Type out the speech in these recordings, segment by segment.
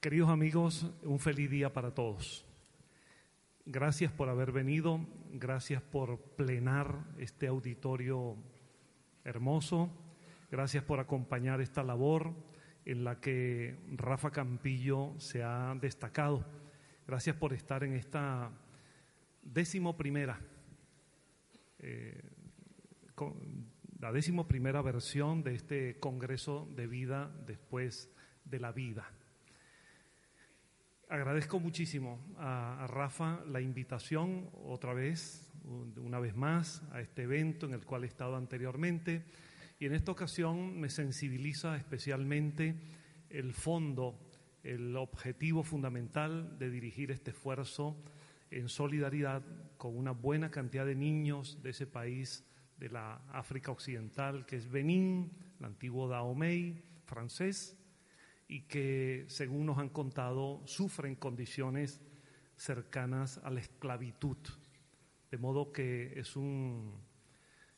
Queridos amigos, un feliz día para todos. Gracias por haber venido, gracias por plenar este auditorio hermoso, gracias por acompañar esta labor en la que Rafa Campillo se ha destacado. Gracias por estar en esta décimo primera eh, la décimo primera versión de este Congreso de Vida después de la vida. Agradezco muchísimo a, Rafa la invitación otra vez, una vez más, a este evento en el cual he estado anteriormente y en esta ocasión me sensibiliza especialmente el fondo, el objetivo fundamental de dirigir este esfuerzo en solidaridad con una buena cantidad de niños de ese país de la África Occidental, que es Benín, el antiguo Dahomey francés, y que, según nos han contado, sufren condiciones cercanas a la esclavitud. De modo que es un,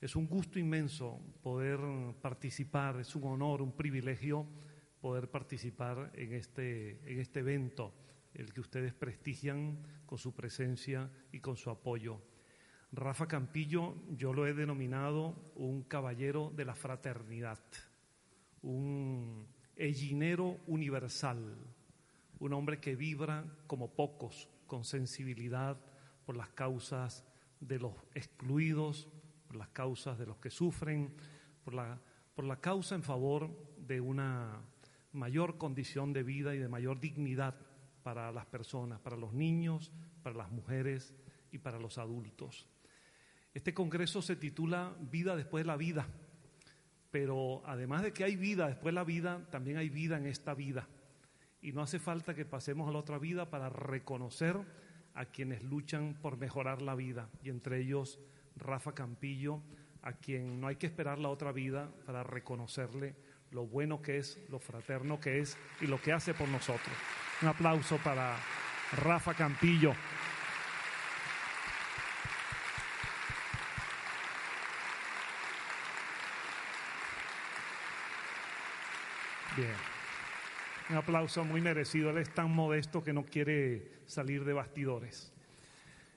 es un gusto inmenso poder participar, es un honor, un privilegio poder participar en este, en este evento el que ustedes prestigian con su presencia y con su apoyo. Rafa Campillo yo lo he denominado un caballero de la fraternidad, un ellinero universal, un hombre que vibra como pocos, con sensibilidad por las causas de los excluidos, por las causas de los que sufren, por la, por la causa en favor de una mayor condición de vida y de mayor dignidad para las personas, para los niños, para las mujeres y para los adultos. Este congreso se titula Vida después de la vida, pero además de que hay vida después de la vida, también hay vida en esta vida. Y no hace falta que pasemos a la otra vida para reconocer a quienes luchan por mejorar la vida, y entre ellos Rafa Campillo, a quien no hay que esperar la otra vida para reconocerle lo bueno que es, lo fraterno que es y lo que hace por nosotros. Un aplauso para Rafa Campillo. Bien. Un aplauso muy merecido. Él es tan modesto que no quiere salir de bastidores.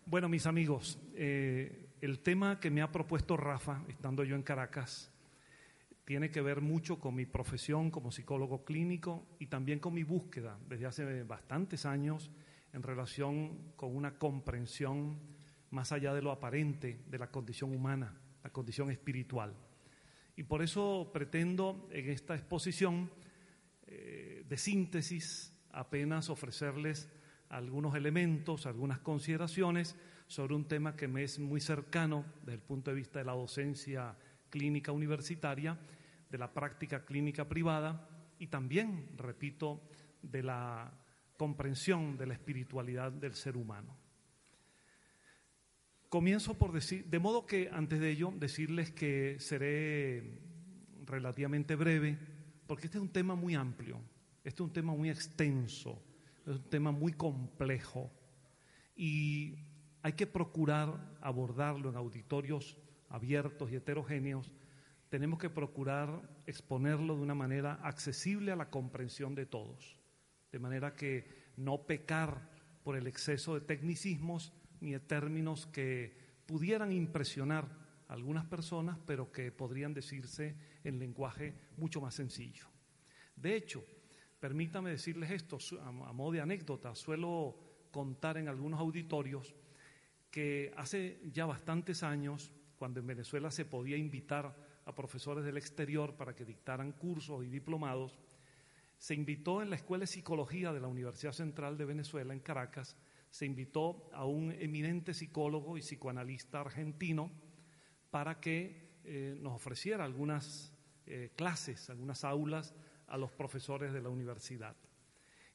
Bueno, mis amigos, eh, el tema que me ha propuesto Rafa, estando yo en Caracas, tiene que ver mucho con mi profesión como psicólogo clínico y también con mi búsqueda desde hace bastantes años en relación con una comprensión más allá de lo aparente de la condición humana, la condición espiritual. Y por eso pretendo en esta exposición eh, de síntesis apenas ofrecerles algunos elementos, algunas consideraciones sobre un tema que me es muy cercano desde el punto de vista de la docencia clínica universitaria de la práctica clínica privada y también, repito, de la comprensión de la espiritualidad del ser humano. Comienzo por decir, de modo que antes de ello decirles que seré relativamente breve, porque este es un tema muy amplio, este es un tema muy extenso, es un tema muy complejo y hay que procurar abordarlo en auditorios abiertos y heterogéneos tenemos que procurar exponerlo de una manera accesible a la comprensión de todos, de manera que no pecar por el exceso de tecnicismos ni de términos que pudieran impresionar a algunas personas, pero que podrían decirse en lenguaje mucho más sencillo. De hecho, permítame decirles esto a modo de anécdota, suelo contar en algunos auditorios que hace ya bastantes años, cuando en Venezuela se podía invitar a profesores del exterior para que dictaran cursos y diplomados, se invitó en la Escuela de Psicología de la Universidad Central de Venezuela, en Caracas, se invitó a un eminente psicólogo y psicoanalista argentino para que eh, nos ofreciera algunas eh, clases, algunas aulas a los profesores de la universidad.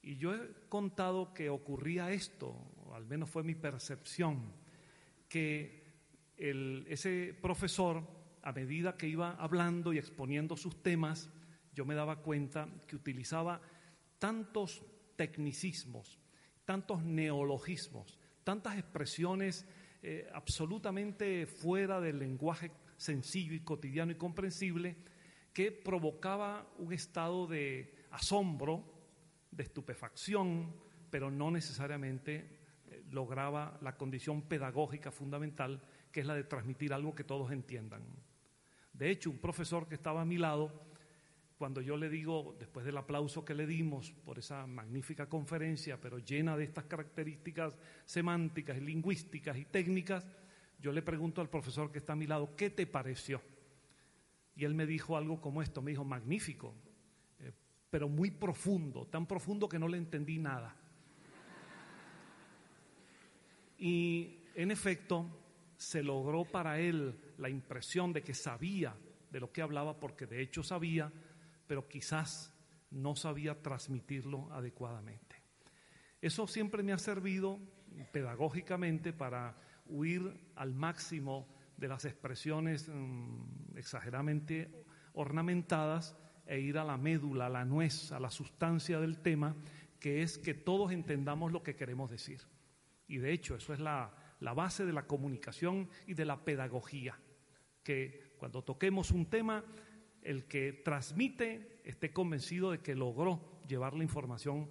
Y yo he contado que ocurría esto, o al menos fue mi percepción, que ese profesor, a medida que iba hablando y exponiendo sus temas, yo me daba cuenta que utilizaba tantos tecnicismos, tantos neologismos, tantas expresiones eh, absolutamente fuera del lenguaje sencillo y cotidiano y comprensible, que provocaba un estado de asombro, de estupefacción, pero no necesariamente eh, lograba la condición pedagógica fundamental, que es la de transmitir algo que todos entiendan. De hecho, un profesor que estaba a mi lado cuando yo le digo, después del aplauso que le dimos por esa magnífica conferencia, pero llena de estas características semánticas lingüísticas y técnicas, yo le pregunto al profesor que está a mi lado, ¿qué te pareció? Y él me dijo algo como esto, me dijo, magnífico, eh, pero muy profundo, tan profundo que no le entendí nada. Y en efecto, se logró para él la impresión de que sabía de lo que hablaba, porque de hecho sabía, pero quizás no sabía transmitirlo adecuadamente. Eso siempre me ha servido pedagógicamente para huir al máximo de las expresiones mm, exageradamente ornamentadas e ir a la médula, a la nuez, a la sustancia del tema, que es que todos entendamos lo que queremos decir. Y de hecho, eso es la, la base de la comunicación y de la pedagogía, que cuando toquemos un tema el que transmite esté convencido de que logró llevar la información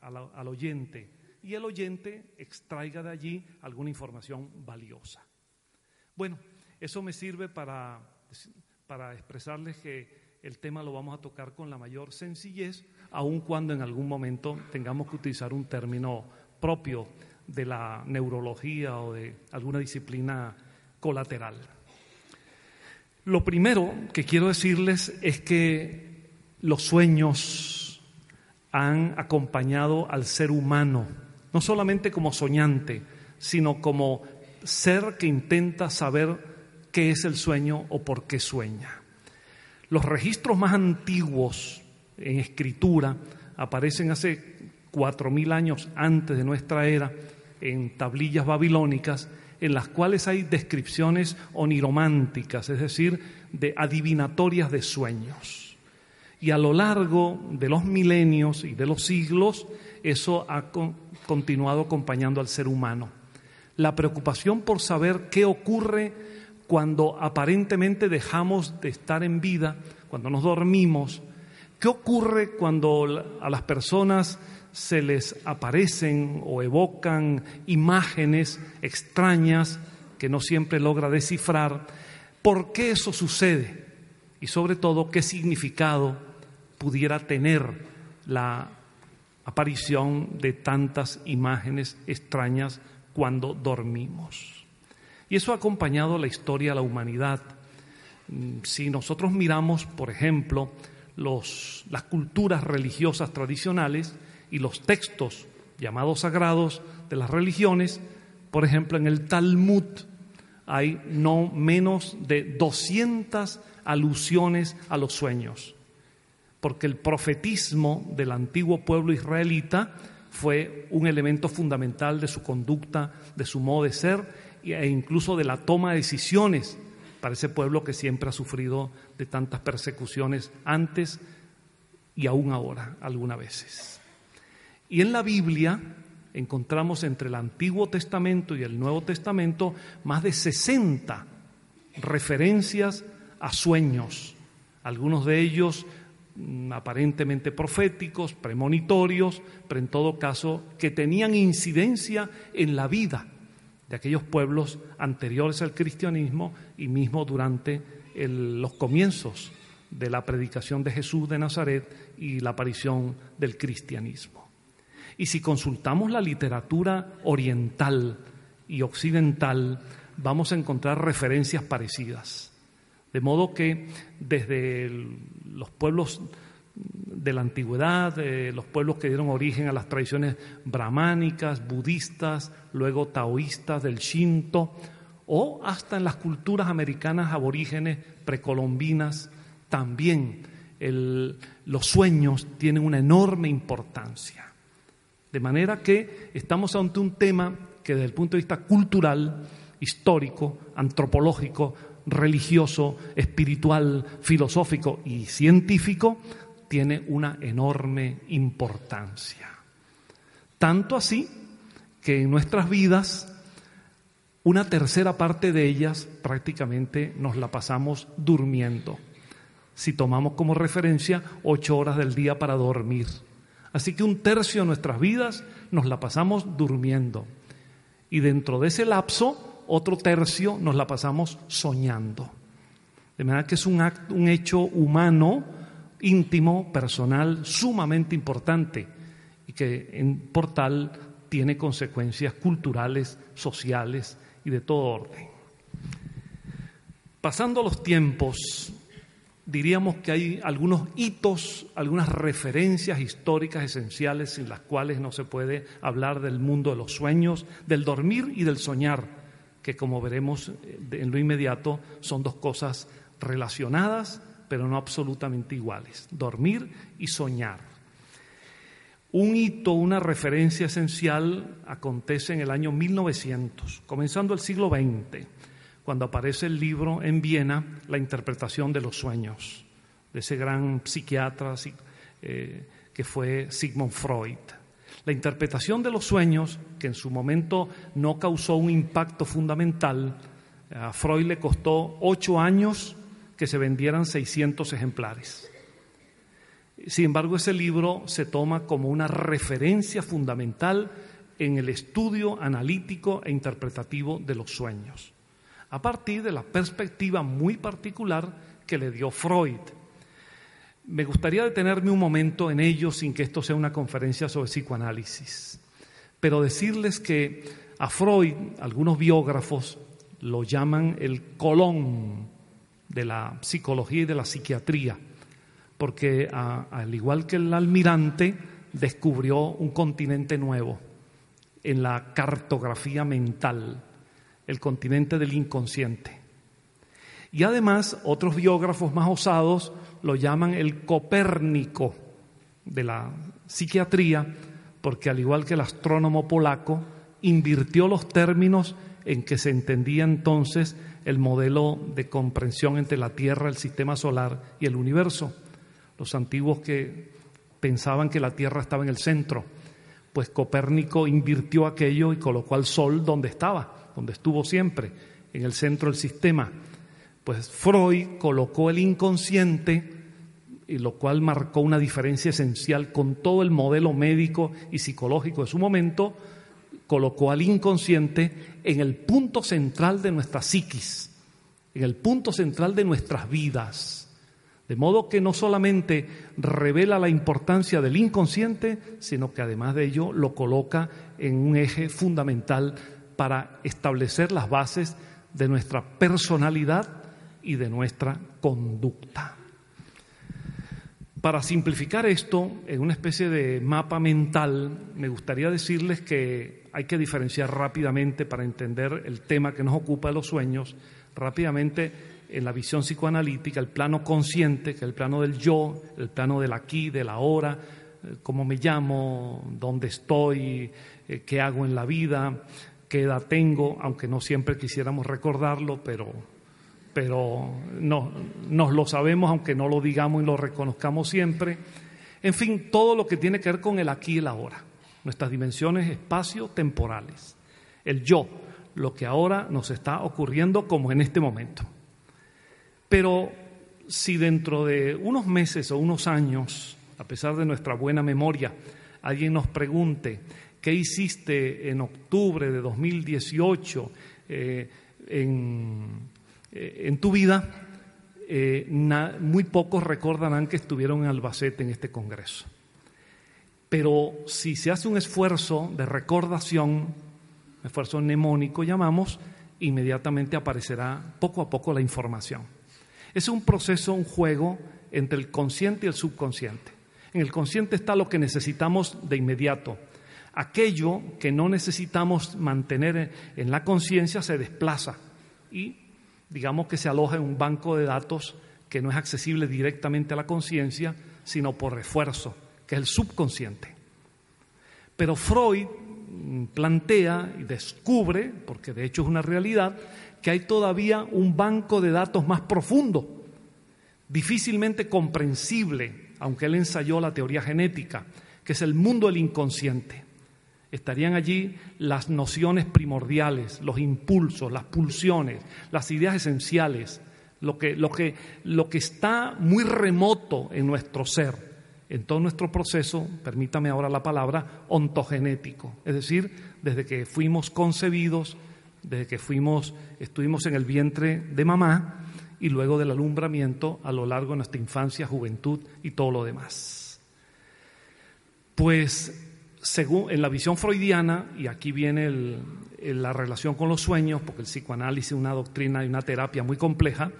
al oyente y el oyente extraiga de allí alguna información valiosa. Bueno, eso me sirve para, para expresarles que el tema lo vamos a tocar con la mayor sencillez, aun cuando en algún momento tengamos que utilizar un término propio de la neurología o de alguna disciplina colateral. Lo primero que quiero decirles es que los sueños han acompañado al ser humano, no solamente como soñante, sino como ser que intenta saber qué es el sueño o por qué sueña. Los registros más antiguos en escritura aparecen hace cuatro mil años antes de nuestra era en tablillas babilónicas en las cuales hay descripciones onirománticas, es decir, de adivinatorias de sueños. Y a lo largo de los milenios y de los siglos, eso ha continuado acompañando al ser humano. La preocupación por saber qué ocurre cuando aparentemente dejamos de estar en vida, cuando nos dormimos, qué ocurre cuando a las personas se les aparecen o evocan imágenes extrañas que no siempre logra descifrar, ¿por qué eso sucede? Y sobre todo, ¿qué significado pudiera tener la aparición de tantas imágenes extrañas cuando dormimos? Y eso ha acompañado la historia de la humanidad. Si nosotros miramos, por ejemplo, los, las culturas religiosas tradicionales, y los textos llamados sagrados de las religiones, por ejemplo, en el Talmud hay no menos de 200 alusiones a los sueños, porque el profetismo del antiguo pueblo israelita fue un elemento fundamental de su conducta, de su modo de ser e incluso de la toma de decisiones para ese pueblo que siempre ha sufrido de tantas persecuciones antes y aún ahora, algunas veces. Y en la Biblia encontramos entre el Antiguo Testamento y el Nuevo Testamento más de 60 referencias a sueños, algunos de ellos mm, aparentemente proféticos, premonitorios, pero en todo caso que tenían incidencia en la vida de aquellos pueblos anteriores al cristianismo y mismo durante los comienzos de la predicación de Jesús de Nazaret y la aparición del cristianismo. Y si consultamos la literatura oriental y occidental, vamos a encontrar referencias parecidas. De modo que desde los pueblos de la antigüedad, de los pueblos que dieron origen a las tradiciones brahmánicas, budistas, luego taoístas, del Shinto, o hasta en las culturas americanas aborígenes precolombinas, también los sueños tienen una enorme importancia. De manera que estamos ante un tema que desde el punto de vista cultural, histórico, antropológico, religioso, espiritual, filosófico y científico, tiene una enorme importancia. Tanto así que en nuestras vidas una tercera parte de ellas prácticamente nos la pasamos durmiendo, si tomamos como referencia ocho horas del día para dormir. Así que un tercio de nuestras vidas nos la pasamos durmiendo. Y dentro de ese lapso, otro tercio nos la pasamos soñando. De manera que es un, acto, un hecho humano íntimo, personal, sumamente importante y que por tal tiene consecuencias culturales, sociales y de todo orden. Pasando los tiempos, diríamos que hay algunos hitos, algunas referencias históricas esenciales sin las cuales no se puede hablar del mundo de los sueños, del dormir y del soñar, que como veremos eh, en lo inmediato son dos cosas relacionadas pero no absolutamente iguales, dormir y soñar. Un hito, una referencia esencial acontece en el año 1900, comenzando el siglo XX, cuando aparece el libro en Viena, La interpretación de los sueños, de ese gran psiquiatra eh, que fue Sigmund Freud. La interpretación de los sueños, que en su momento no causó un impacto fundamental, a Freud le costó ocho años que se vendieran 600 ejemplares. Sin embargo, ese libro se toma como una referencia fundamental en el estudio analítico e interpretativo de los sueños, a partir de la perspectiva muy particular que le dio Freud. Me gustaría detenerme un momento en ello sin que esto sea una conferencia sobre psicoanálisis, pero decirles que a Freud algunos biógrafos lo llaman el colón de la psicología y de la psiquiatría, porque al igual que el almirante, descubrió un continente nuevo en la cartografía mental, el continente del inconsciente. Y además, otros biógrafos más osados lo llaman el Copérnico de la psiquiatría, porque al igual que el astrónomo polaco, invirtió los términos en que se entendía entonces el modelo de comprensión entre la Tierra, el sistema solar y el universo. Los antiguos que pensaban que la Tierra estaba en el centro, pues Copérnico invirtió aquello y colocó al Sol donde estaba, donde estuvo siempre, en el centro del sistema. Pues Freud colocó el inconsciente, y lo cual marcó una diferencia esencial con todo el modelo médico y psicológico de su momento, colocó al inconsciente en el punto central de nuestra psiquis, en el punto central de nuestras vidas. De modo que no solamente revela la importancia del inconsciente, sino que además de ello lo coloca en un eje fundamental para establecer las bases de nuestra personalidad y de nuestra conducta. Para simplificar esto en una especie de mapa mental, me gustaría decirles que hay que diferenciar rápidamente para entender el tema que nos ocupa de los sueños, rápidamente en la visión psicoanalítica, el plano consciente, que es el plano del yo, el plano del aquí, del ahora, eh, cómo me llamo, dónde estoy, eh, qué hago en la vida, qué edad tengo, aunque no siempre quisiéramos recordarlo, pero, pero no, nos lo sabemos, aunque no lo digamos y lo reconozcamos siempre. En fin, todo lo que tiene que ver con el aquí y el ahora nuestras dimensiones espacio-temporales. El yo, lo que ahora nos está ocurriendo como en este momento. Pero si dentro de unos meses o unos años, a pesar de nuestra buena memoria, alguien nos pregunte qué hiciste en octubre de 2018 eh, en, eh, en, tu vida, eh, muy pocos recordarán que estuvieron en Albacete en este Congreso. Pero si se hace un esfuerzo de recordación, esfuerzo mnemónico llamamos, inmediatamente aparecerá poco a poco la información. Es un proceso, un juego entre el consciente y el subconsciente. En el consciente está lo que necesitamos de inmediato. Aquello que no necesitamos mantener en la conciencia se desplaza y digamos que se aloja en un banco de datos que no es accesible directamente a la conciencia, sino por refuerzo, que es el subconsciente. Pero Freud plantea y descubre, porque de hecho es una realidad, que hay todavía un banco de datos más profundo, difícilmente comprensible, aunque él ensayó la teoría genética, que es el mundo del inconsciente. Estarían allí las nociones primordiales, los impulsos, las pulsiones, las ideas esenciales, lo que, lo que, lo que está muy remoto en nuestro ser en todo nuestro proceso, permítame ahora la palabra, ontogenético, es decir, desde que fuimos concebidos, desde que fuimos, estuvimos en el vientre de mamá y luego del alumbramiento a lo largo de nuestra infancia, juventud y todo lo demás. Pues según en la visión freudiana, y aquí viene la relación con los sueños, porque el psicoanálisis es una doctrina y una terapia muy compleja,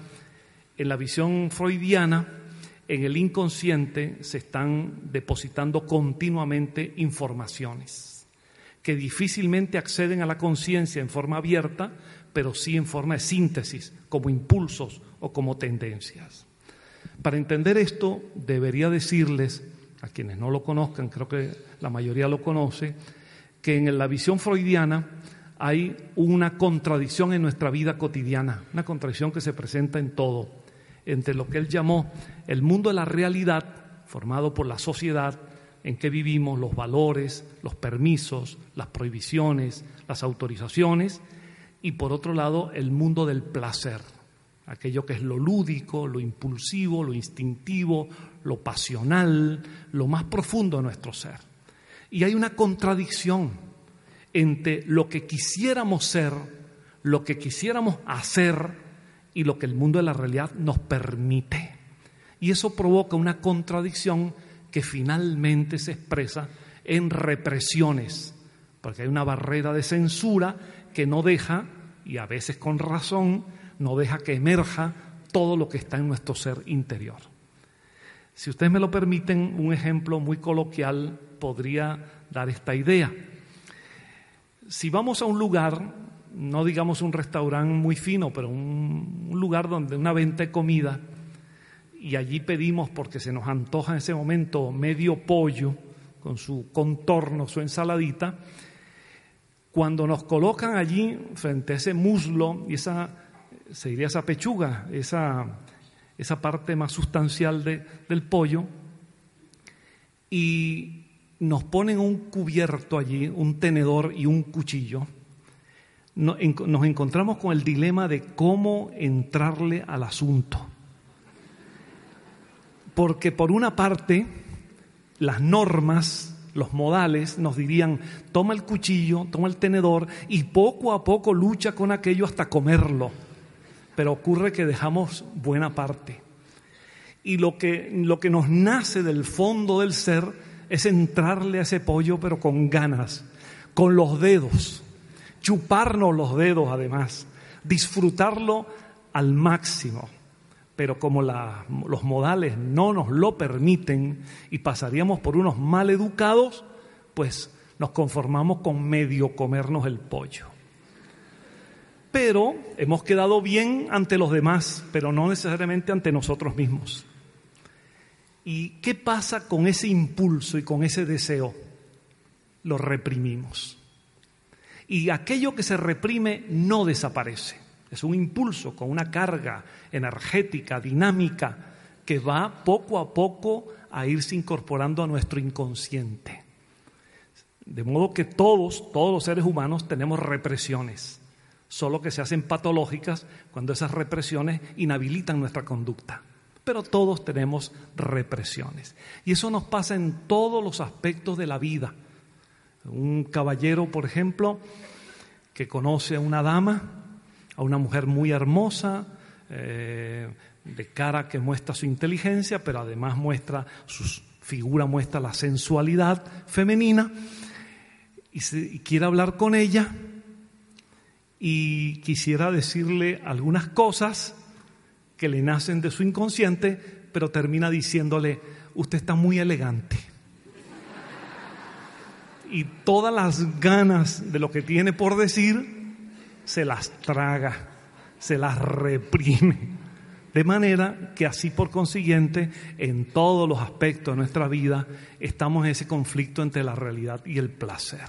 en la visión freudiana, en el inconsciente se están depositando continuamente informaciones que difícilmente acceden a la conciencia en forma abierta, pero sí en forma de síntesis, como impulsos o como tendencias. Para entender esto, debería decirles, a quienes no lo conozcan, creo que la mayoría lo conoce, que en la visión freudiana hay una contradicción en nuestra vida cotidiana, una contradicción que se presenta en todo entre lo que él llamó el mundo de la realidad, formado por la sociedad en que vivimos, los valores, los permisos, las prohibiciones, las autorizaciones, y por otro lado el mundo del placer, aquello que es lo lúdico, lo impulsivo, lo instintivo, lo pasional, lo más profundo de nuestro ser. Y hay una contradicción entre lo que quisiéramos ser, lo que quisiéramos hacer y lo que el mundo de la realidad nos permite. Y eso provoca una contradicción que finalmente se expresa en represiones, porque hay una barrera de censura que no deja, y a veces con razón, no deja que emerja todo lo que está en nuestro ser interior. Si ustedes me lo permiten, un ejemplo muy coloquial podría dar esta idea. Si vamos a un lugar no digamos un restaurante muy fino, pero un, lugar donde una venta de comida, y allí pedimos, porque se nos antoja en ese momento, medio pollo con su contorno, su ensaladita, cuando nos colocan allí frente a ese muslo y esa, se diría esa pechuga, esa, esa parte más sustancial del pollo, y nos ponen un cubierto allí, un tenedor y un cuchillo, nos encontramos con el dilema de cómo entrarle al asunto. Porque por una parte, las normas, los modales nos dirían, toma el cuchillo, toma el tenedor y poco a poco lucha con aquello hasta comerlo. Pero ocurre que dejamos buena parte. Y lo que, lo que nos nace del fondo del ser es entrarle a ese pollo, pero con ganas, con los dedos chuparnos los dedos además, disfrutarlo al máximo. Pero como los modales no nos lo permiten y pasaríamos por unos mal educados, pues nos conformamos con medio comernos el pollo. Pero hemos quedado bien ante los demás, pero no necesariamente ante nosotros mismos. ¿Y qué pasa con ese impulso y con ese deseo? Lo reprimimos. Y aquello que se reprime no desaparece. Es un impulso con una carga energética, dinámica, que va poco a poco a irse incorporando a nuestro inconsciente. De modo que todos, todos los seres humanos tenemos represiones, solo que se hacen patológicas cuando esas represiones inhabilitan nuestra conducta. Pero todos tenemos represiones. Y eso nos pasa en todos los aspectos de la vida un caballero, por ejemplo, que conoce a una dama, a una mujer muy hermosa, eh, de cara que muestra su inteligencia, pero además muestra su figura, muestra la sensualidad femenina, y, y quiere hablar con ella y quisiera decirle algunas cosas que le nacen de su inconsciente, pero termina diciéndole, usted está muy elegante. Y todas las ganas de lo que tiene por decir, se las traga, se las reprime. De manera que así por consiguiente, en todos los aspectos de nuestra vida, estamos en ese conflicto entre la realidad y el placer.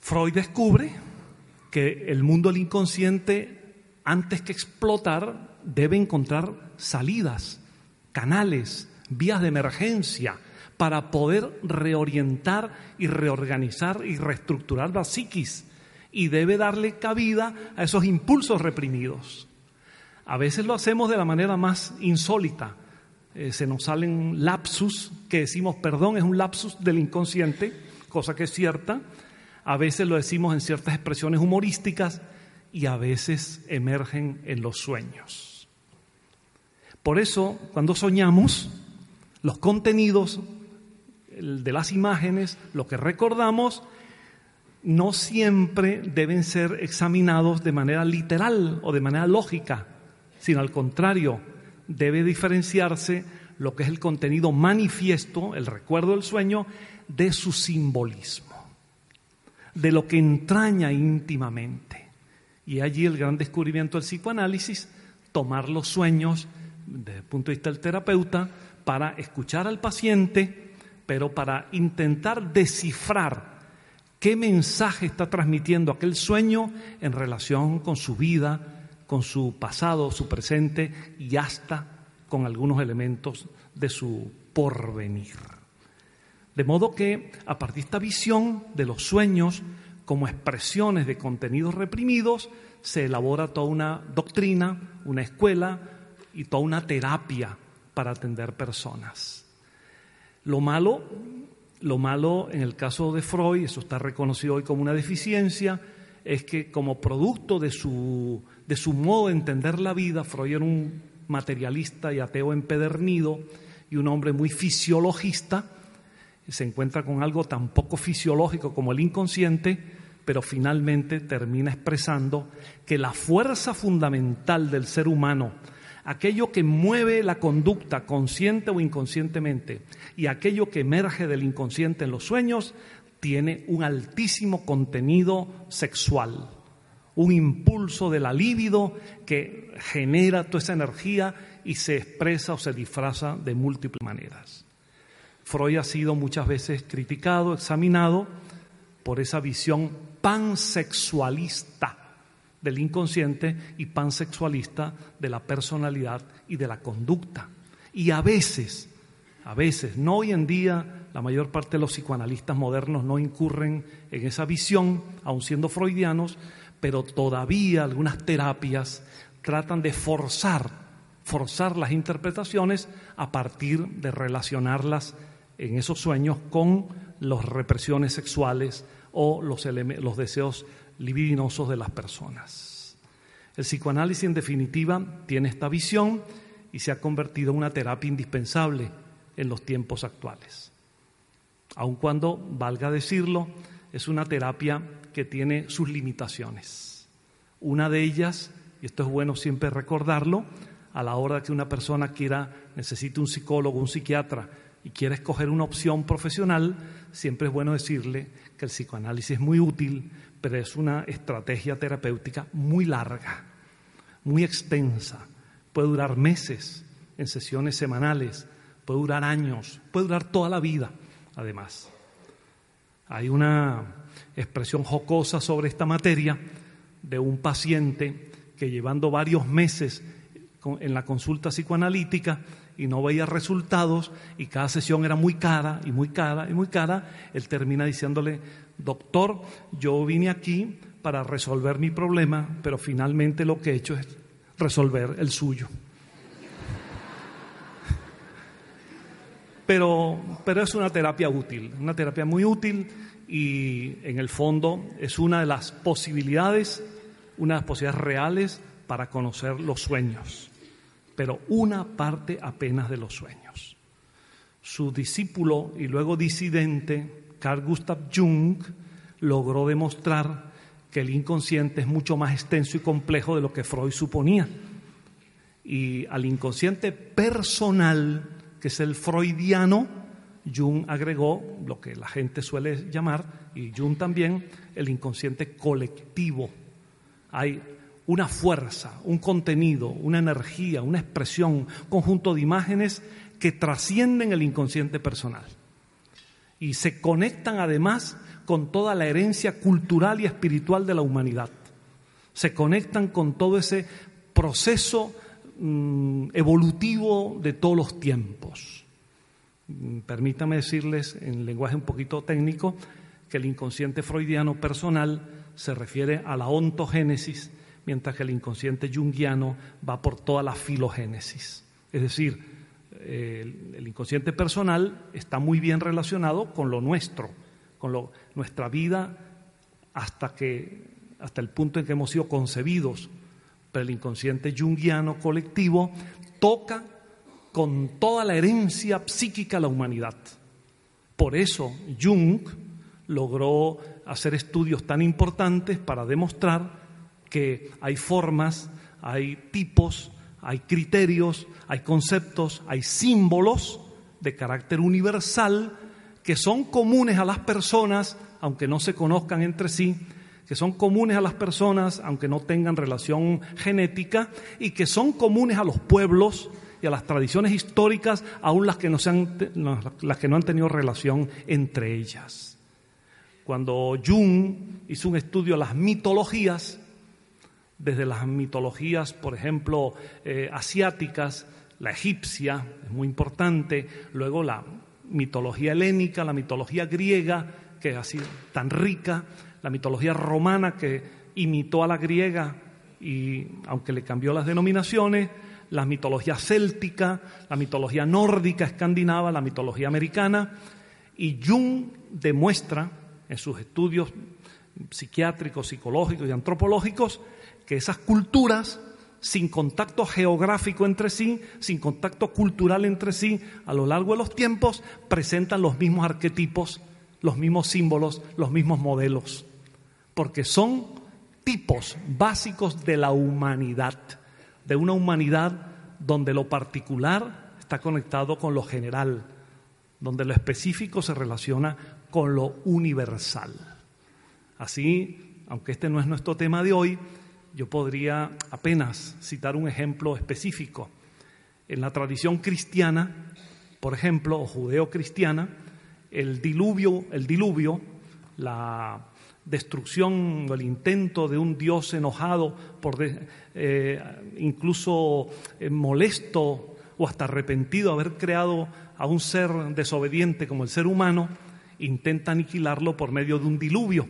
Freud descubre que el mundo del inconsciente, antes que explotar, debe encontrar salidas, canales, vías de emergencia para poder reorientar y reorganizar y reestructurar la psiquis y debe darle cabida a esos impulsos reprimidos. A veces lo hacemos de la manera más insólita. Eh, se nos salen lapsus, que decimos perdón, es un lapsus del inconsciente, cosa que es cierta. A veces lo decimos en ciertas expresiones humorísticas y a veces emergen en los sueños. Por eso, cuando soñamos, los contenidos de las imágenes, lo que recordamos, no siempre deben ser examinados de manera literal o de manera lógica sino al contrario, debe diferenciarse lo que es el contenido manifiesto, el recuerdo del sueño, de su simbolismo, de lo que entraña íntimamente. Y allí el gran descubrimiento del psicoanálisis, tomar los sueños desde el punto de vista del terapeuta para escuchar al paciente, pero para intentar descifrar qué mensaje está transmitiendo aquel sueño en relación con su vida, con su pasado, su presente y hasta con algunos elementos de su porvenir. De modo que a partir de esta visión de los sueños como expresiones de contenidos reprimidos, se elabora toda una doctrina, una escuela y toda una terapia para atender personas. Lo malo, lo malo en el caso de Freud, eso está reconocido hoy como una deficiencia, es que como producto de su de su modo de entender la vida, Freud era un materialista y ateo empedernido y un hombre muy fisiologista, se encuentra con algo tan poco fisiológico como el inconsciente, pero finalmente termina expresando que la fuerza fundamental del ser humano, aquello que mueve la conducta consciente o inconscientemente y aquello que emerge del inconsciente en los sueños, tiene un altísimo contenido sexual un impulso de la libido que genera toda esa energía y se expresa o se disfraza de múltiples maneras. Freud ha sido muchas veces criticado, examinado por esa visión pansexualista del inconsciente y pansexualista de la personalidad y de la conducta. Y a veces, a veces, no hoy en día, la mayor parte de los psicoanalistas modernos no incurren en esa visión, aun siendo freudianos, pero todavía algunas terapias tratan de forzar, forzar las interpretaciones a partir de relacionarlas en esos sueños con las represiones sexuales o los, deseos libidinosos de las personas. El psicoanálisis, en definitiva, tiene esta visión y se ha convertido en una terapia indispensable en los tiempos actuales. Aun cuando, valga decirlo, es una terapia que tiene sus limitaciones. Una de ellas, y esto es bueno siempre recordarlo, a la hora que una persona quiera, necesite un psicólogo, un psiquiatra y quiera escoger una opción profesional, siempre es bueno decirle que el psicoanálisis es muy útil, pero es una estrategia terapéutica muy larga, muy extensa. Puede durar meses en sesiones semanales, puede durar años, puede durar toda la vida, además. Hay una expresión jocosa sobre esta materia de un paciente que llevando varios meses en la consulta psicoanalítica y no veía resultados y cada sesión era muy cara y muy cara y muy cara, él termina diciéndole, doctor, yo vine aquí para resolver mi problema, pero finalmente lo que he hecho es resolver el suyo. Pero, pero es una terapia útil, una terapia muy útil y en el fondo es una de las posibilidades, una de las posibilidades reales para conocer los sueños, pero una parte apenas de los sueños. Su discípulo y luego disidente, Carl Gustav Jung, logró demostrar que el inconsciente es mucho más extenso y complejo de lo que Freud suponía. Y al inconsciente personal, que es el freudiano, Jung agregó lo que la gente suele llamar, y Jung también, el inconsciente colectivo. Hay una fuerza, un contenido, una energía, una expresión, un conjunto de imágenes que trascienden el inconsciente personal y se conectan además con toda la herencia cultural y espiritual de la humanidad. Se conectan con todo ese proceso mm, evolutivo de todos los tiempos. Mm, permítame decirles en lenguaje un poquito técnico que el inconsciente freudiano personal se refiere a la ontogénesis, mientras que el inconsciente junguiano va por toda la filogénesis. Es decir, el, inconsciente personal está muy bien relacionado con lo nuestro, con lo, nuestra vida hasta, que, hasta el punto en que hemos sido concebidos. Pero el inconsciente junguiano colectivo toca con toda la herencia psíquica a la humanidad. Por eso Jung logró hacer estudios tan importantes para demostrar que hay formas, hay tipos, hay criterios, hay conceptos, hay símbolos de carácter universal que son comunes a las personas, aunque no se conozcan entre sí, que son comunes a las personas, aunque no tengan relación genética, y que son comunes a los pueblos y a las tradiciones históricas, aun las que no, las que no han tenido relación entre ellas. Cuando Jung hizo un estudio de las mitologías, desde las mitologías, por ejemplo, eh, asiáticas, la egipcia es muy importante, luego la mitología helénica, la mitología griega, que es así tan rica, la mitología romana que imitó a la griega y aunque le cambió las denominaciones, la mitología céltica, la mitología nórdica, escandinava, la mitología americana, y Jung demuestra en sus estudios psiquiátricos, psicológicos y antropológicos que esas culturas, sin contacto geográfico entre sí, sin contacto cultural entre sí, a lo largo de los tiempos, presentan los mismos arquetipos, los mismos símbolos, los mismos modelos, porque son tipos básicos de la humanidad, de una humanidad donde lo particular está conectado con lo general, donde lo específico se relaciona con lo universal. Así, aunque este no es nuestro tema de hoy, yo podría apenas citar un ejemplo específico. En la tradición cristiana, por ejemplo, o judeo-cristiana, el diluvio, el diluvio, la destrucción o el intento de un Dios enojado, por eh, incluso eh, molesto o hasta arrepentido de haber creado a un ser desobediente como el ser humano, intenta aniquilarlo por medio de un diluvio.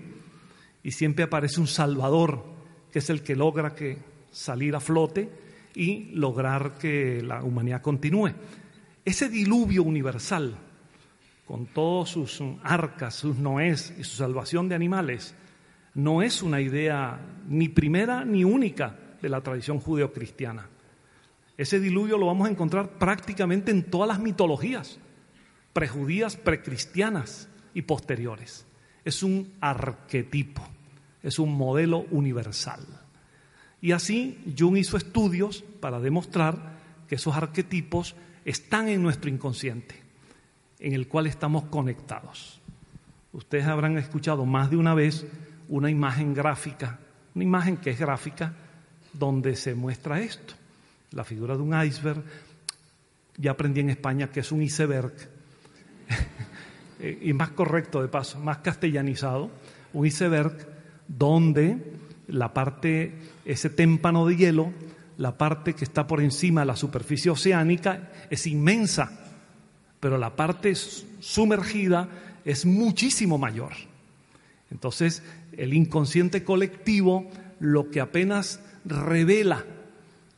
Y siempre aparece un Salvador que es el que logra que salir a flote y lograr que la humanidad continúe. Ese diluvio universal, con todos sus arcas, sus noés y su salvación de animales, no es una idea ni primera ni única de la tradición judeocristiana. Ese diluvio lo vamos a encontrar prácticamente en todas las mitologías, prejudías, precristianas y posteriores. Es un arquetipo es un modelo universal. Y así Jung hizo estudios para demostrar que esos arquetipos están en nuestro inconsciente, en el cual estamos conectados. Ustedes habrán escuchado más de una vez una imagen gráfica, una imagen que es gráfica, donde se muestra esto, la figura de un iceberg. Ya aprendí en España que es un iceberg, y más correcto de paso, más castellanizado, un iceberg donde la parte, ese témpano de hielo, la parte que está por encima de la superficie oceánica es inmensa, pero la parte sumergida es muchísimo mayor. Entonces, el inconsciente colectivo lo que apenas revela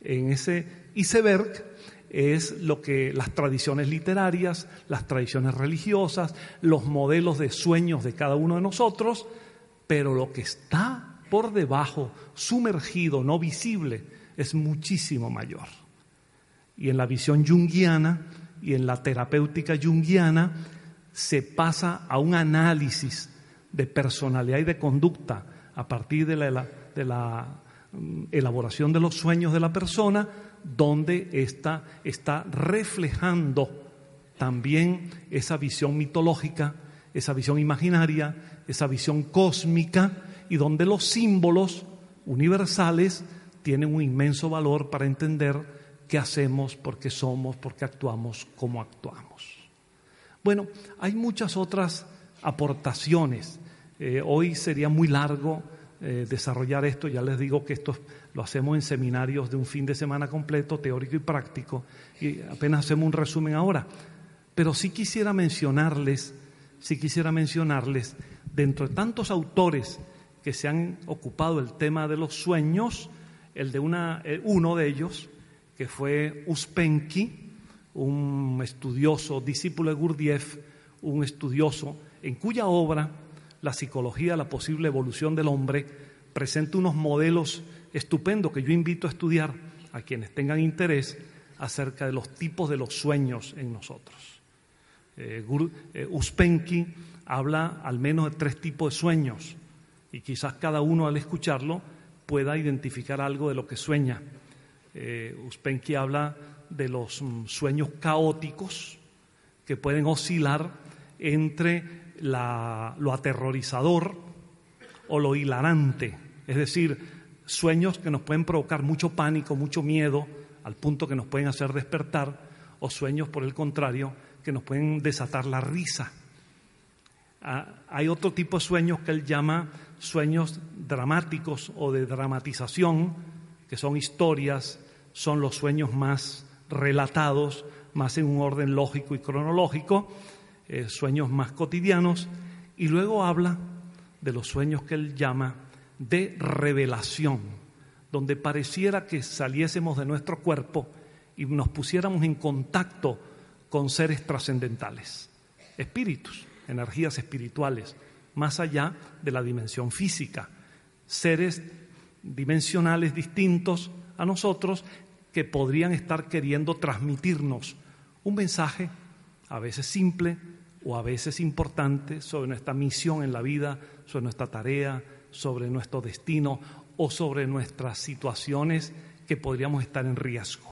en ese iceberg es lo que las tradiciones literarias, las tradiciones religiosas, los modelos de sueños de cada uno de nosotros pero lo que está por debajo, sumergido, no visible, es muchísimo mayor. Y en la visión junguiana y en la terapéutica junguiana se pasa a un análisis de personalidad y de conducta a partir de la, mm, elaboración de los sueños de la persona, donde ésta está reflejando también esa visión mitológica, esa visión imaginaria, esa visión cósmica, y donde los símbolos universales tienen un inmenso valor para entender qué hacemos, por qué somos, por qué actuamos, cómo actuamos. Bueno, hay muchas otras aportaciones. Eh, hoy sería muy largo eh, desarrollar esto, ya les digo que esto lo hacemos en seminarios de un fin de semana completo, teórico y práctico, y apenas hacemos un resumen ahora. Pero sí quisiera mencionarles, sí quisiera mencionarles, dentro de tantos autores que se han ocupado del tema de los sueños, el de eh, uno de ellos, que fue Uspenki, un estudioso, discípulo de Gurdjieff, un estudioso en cuya obra La psicología, la posible evolución del hombre, presenta unos modelos estupendos que yo invito a estudiar a quienes tengan interés acerca de los tipos de los sueños en nosotros. Eh, eh, Uspenki habla al menos de tres tipos de sueños y quizás cada uno al escucharlo pueda identificar algo de lo que sueña. Eh, Uspenki habla de los mm, sueños caóticos que pueden oscilar entre lo aterrorizador o lo hilarante, es decir, sueños que nos pueden provocar mucho pánico, mucho miedo, al punto que nos pueden hacer despertar, o sueños, por el contrario, que nos pueden desatar la risa. Ah, hay otro tipo de sueños que él llama sueños dramáticos o de dramatización, que son historias, son los sueños más relatados, más en un orden lógico y cronológico, eh, sueños más cotidianos, y luego habla de los sueños que él llama de revelación, donde pareciera que saliésemos de nuestro cuerpo y nos pusiéramos en contacto con seres trascendentales, espíritus, energías espirituales, más allá de la dimensión física, seres dimensionales distintos a nosotros que podrían estar queriendo transmitirnos un mensaje, a veces simple o a veces importante, sobre nuestra misión en la vida, sobre nuestra tarea, sobre nuestro destino o sobre nuestras situaciones que podríamos estar en riesgo.